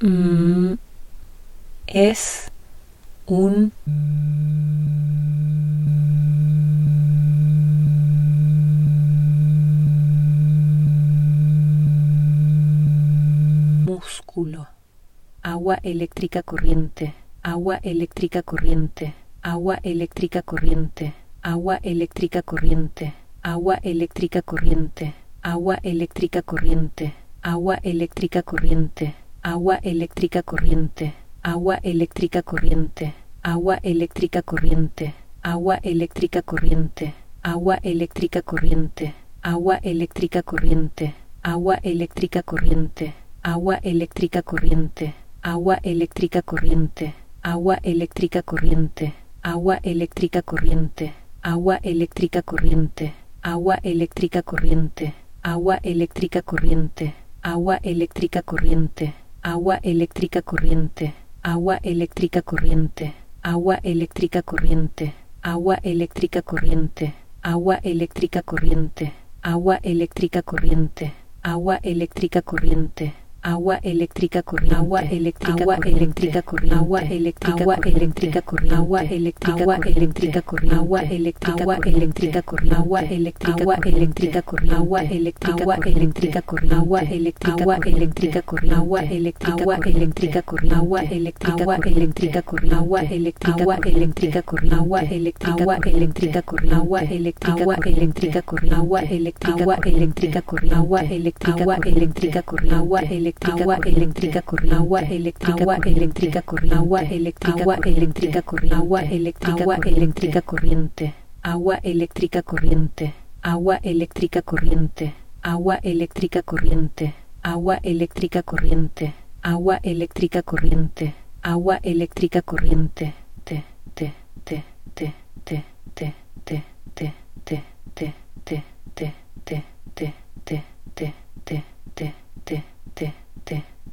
mm, es un músculo, agua eléctrica corriente, agua eléctrica corriente, agua eléctrica corriente, agua eléctrica corriente, agua eléctrica corriente, agua eléctrica corriente, agua eléctrica corriente, agua eléctrica corriente, agua eléctrica corriente, agua eléctrica corriente, agua eléctrica corriente, agua eléctrica corriente, agua eléctrica corriente, agua eléctrica corriente, agua eléctrica corriente, agua eléctrica corriente, agua eléctrica corriente, agua eléctrica corriente, agua eléctrica corriente, agua eléctrica corriente, agua eléctrica corriente, agua eléctrica corriente, agua eléctrica corriente, agua eléctrica corriente, agua eléctrica corriente, agua eléctrica corriente, agua eléctrica corriente, agua eléctrica corriente, agua eléctrica corriente, agua eléctrica corriente, agua eléctrica agua eléctrica corriente, agua eléctrica agua eléctrica corriente, agua eléctrica agua eléctrica corriente, agua eléctrica agua eléctrica corriente, agua eléctrica agua eléctrica corriente, agua eléctrica agua eléctrica corriente, agua eléctrica agua eléctrica corriente, agua eléctrica agua eléctrica corriente, agua eléctrica agua eléctrica corriente, agua eléctrica agua eléctrica corriente, agua eléctrica agua eléctrica corriente, agua eléctrica agua eléctrica corriente, agua eléctrica agua eléctrica corriente, agua eléctrica agua eléctrica corriente, agua eléctrica agua eléctrica corriente, agua eléctrica agua eléctrica corriente, agua eléctrica agua eléctrica corriente, agua eléctrica agua eléctrica corriente, agua eléctrica corriente, agua eléctrica corriente, agua eléctrica corriente, agua eléctrica corriente, agua eléctrica corriente, agua eléctrica corriente, te te te te te te te te te te te te te te te te te te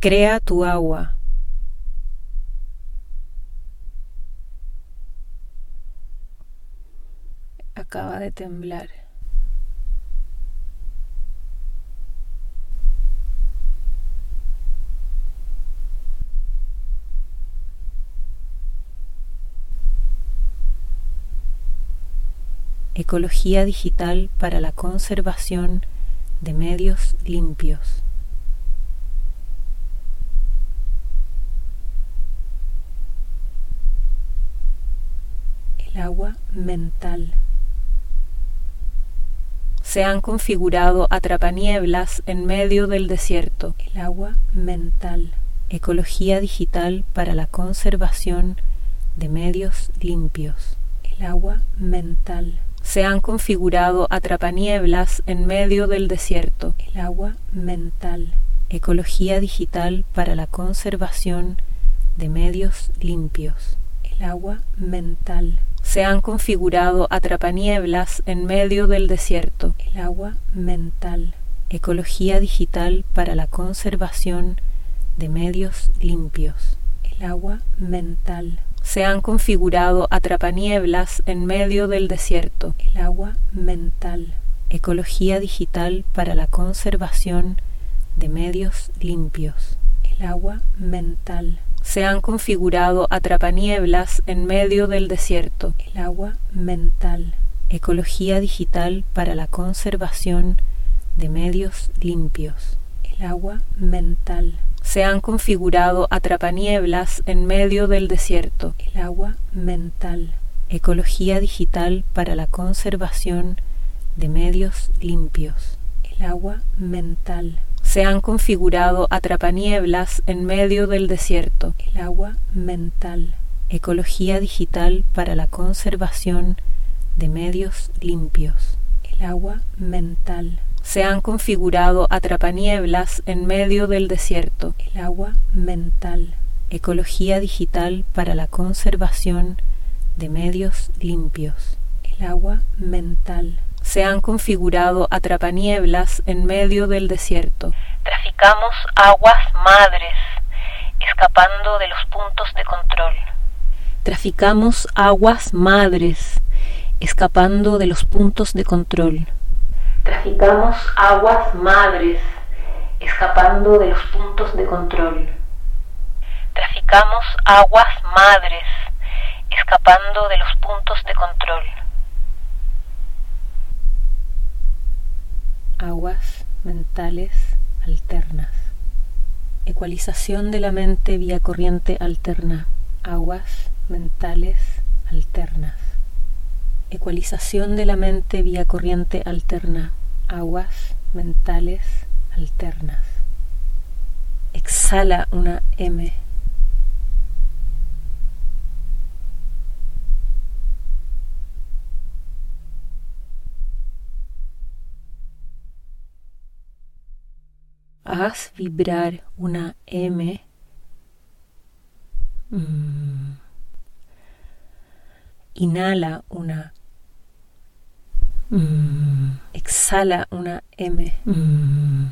Crea tu agua. Acaba de temblar. Ecología digital para la conservación de medios limpios. El agua mental. Se han configurado atrapanieblas en medio del desierto. El agua mental. Ecología digital para la conservación de medios limpios. El agua mental. Se han configurado atrapanieblas en medio del desierto. El agua mental. Ecología digital para la conservación de medios limpios. El agua mental. Se han configurado atrapanieblas en medio del desierto. El agua mental. Ecología digital para la conservación de medios limpios. El agua mental. Se han configurado atrapanieblas en medio del desierto. El agua mental. Ecología digital para la conservación de medios limpios. El agua mental. Se han configurado atrapanieblas en medio del desierto. El agua mental. Ecología digital para la conservación de medios limpios. El agua mental se han configurado atrapanieblas en medio del desierto. El agua mental. Ecología digital para la conservación de medios limpios. El agua mental. Se han configurado atrapanieblas en medio del desierto. El agua mental. Ecología digital para la conservación de medios limpios. El agua mental se han configurado atrapanieblas en medio del desierto. El agua mental. Ecología digital para la conservación de medios limpios. El agua mental. Se han configurado atrapanieblas en medio del desierto. Traficamos aguas madres, escapando de los puntos de control. Traficamos aguas madres, escapando de los puntos de control traficamos aguas madres, escapando de los puntos de control. Traficamos aguas madres, escapando de los puntos de control. Aguas mentales alternas. Ecualización de la mente vía corriente alterna. Aguas mentales alternas. Ecualización de la mente vía corriente alterna aguas mentales alternas. Exhala una M. Haz vibrar una M. Mm. Inhala una Mm. Exhala una M. Mm.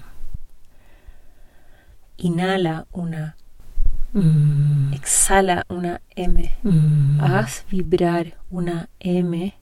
Inhala una. Mm. Exhala una M. Haz vibrar una M.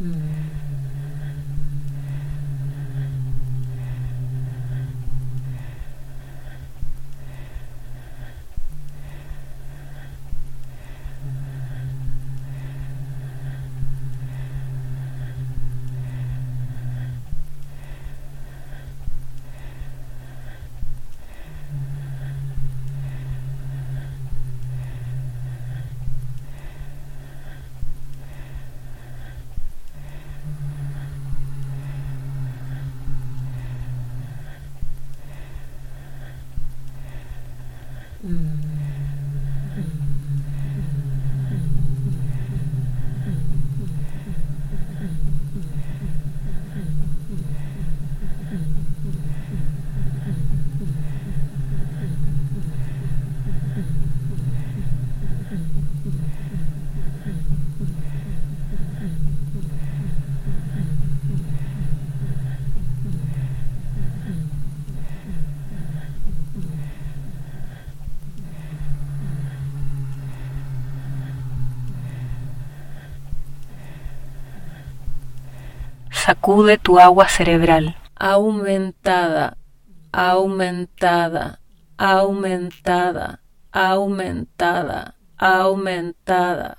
Mm. Mm. Sacude tu agua cerebral. Aumentada, aumentada, aumentada, aumentada, aumentada,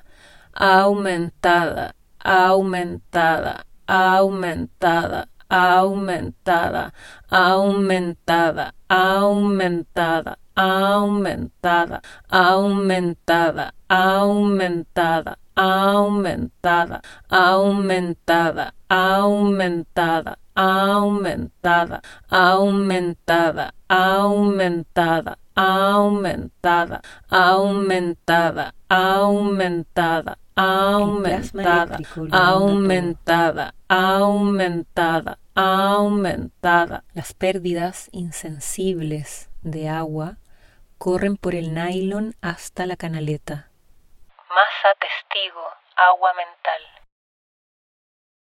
aumentada, aumentada, aumentada, aumentada, aumentada, aumentada, aumentada, aumentada, aumentada, aumentada, aumentada, aumentada, aumentada, aumentada, aumentada, aumentada, aumentada, aumentada, aumentada, aumentada, aumentada, aumentada. Las pérdidas insensibles de agua corren por el nylon hasta la canaleta. Masa testigo, agua mental.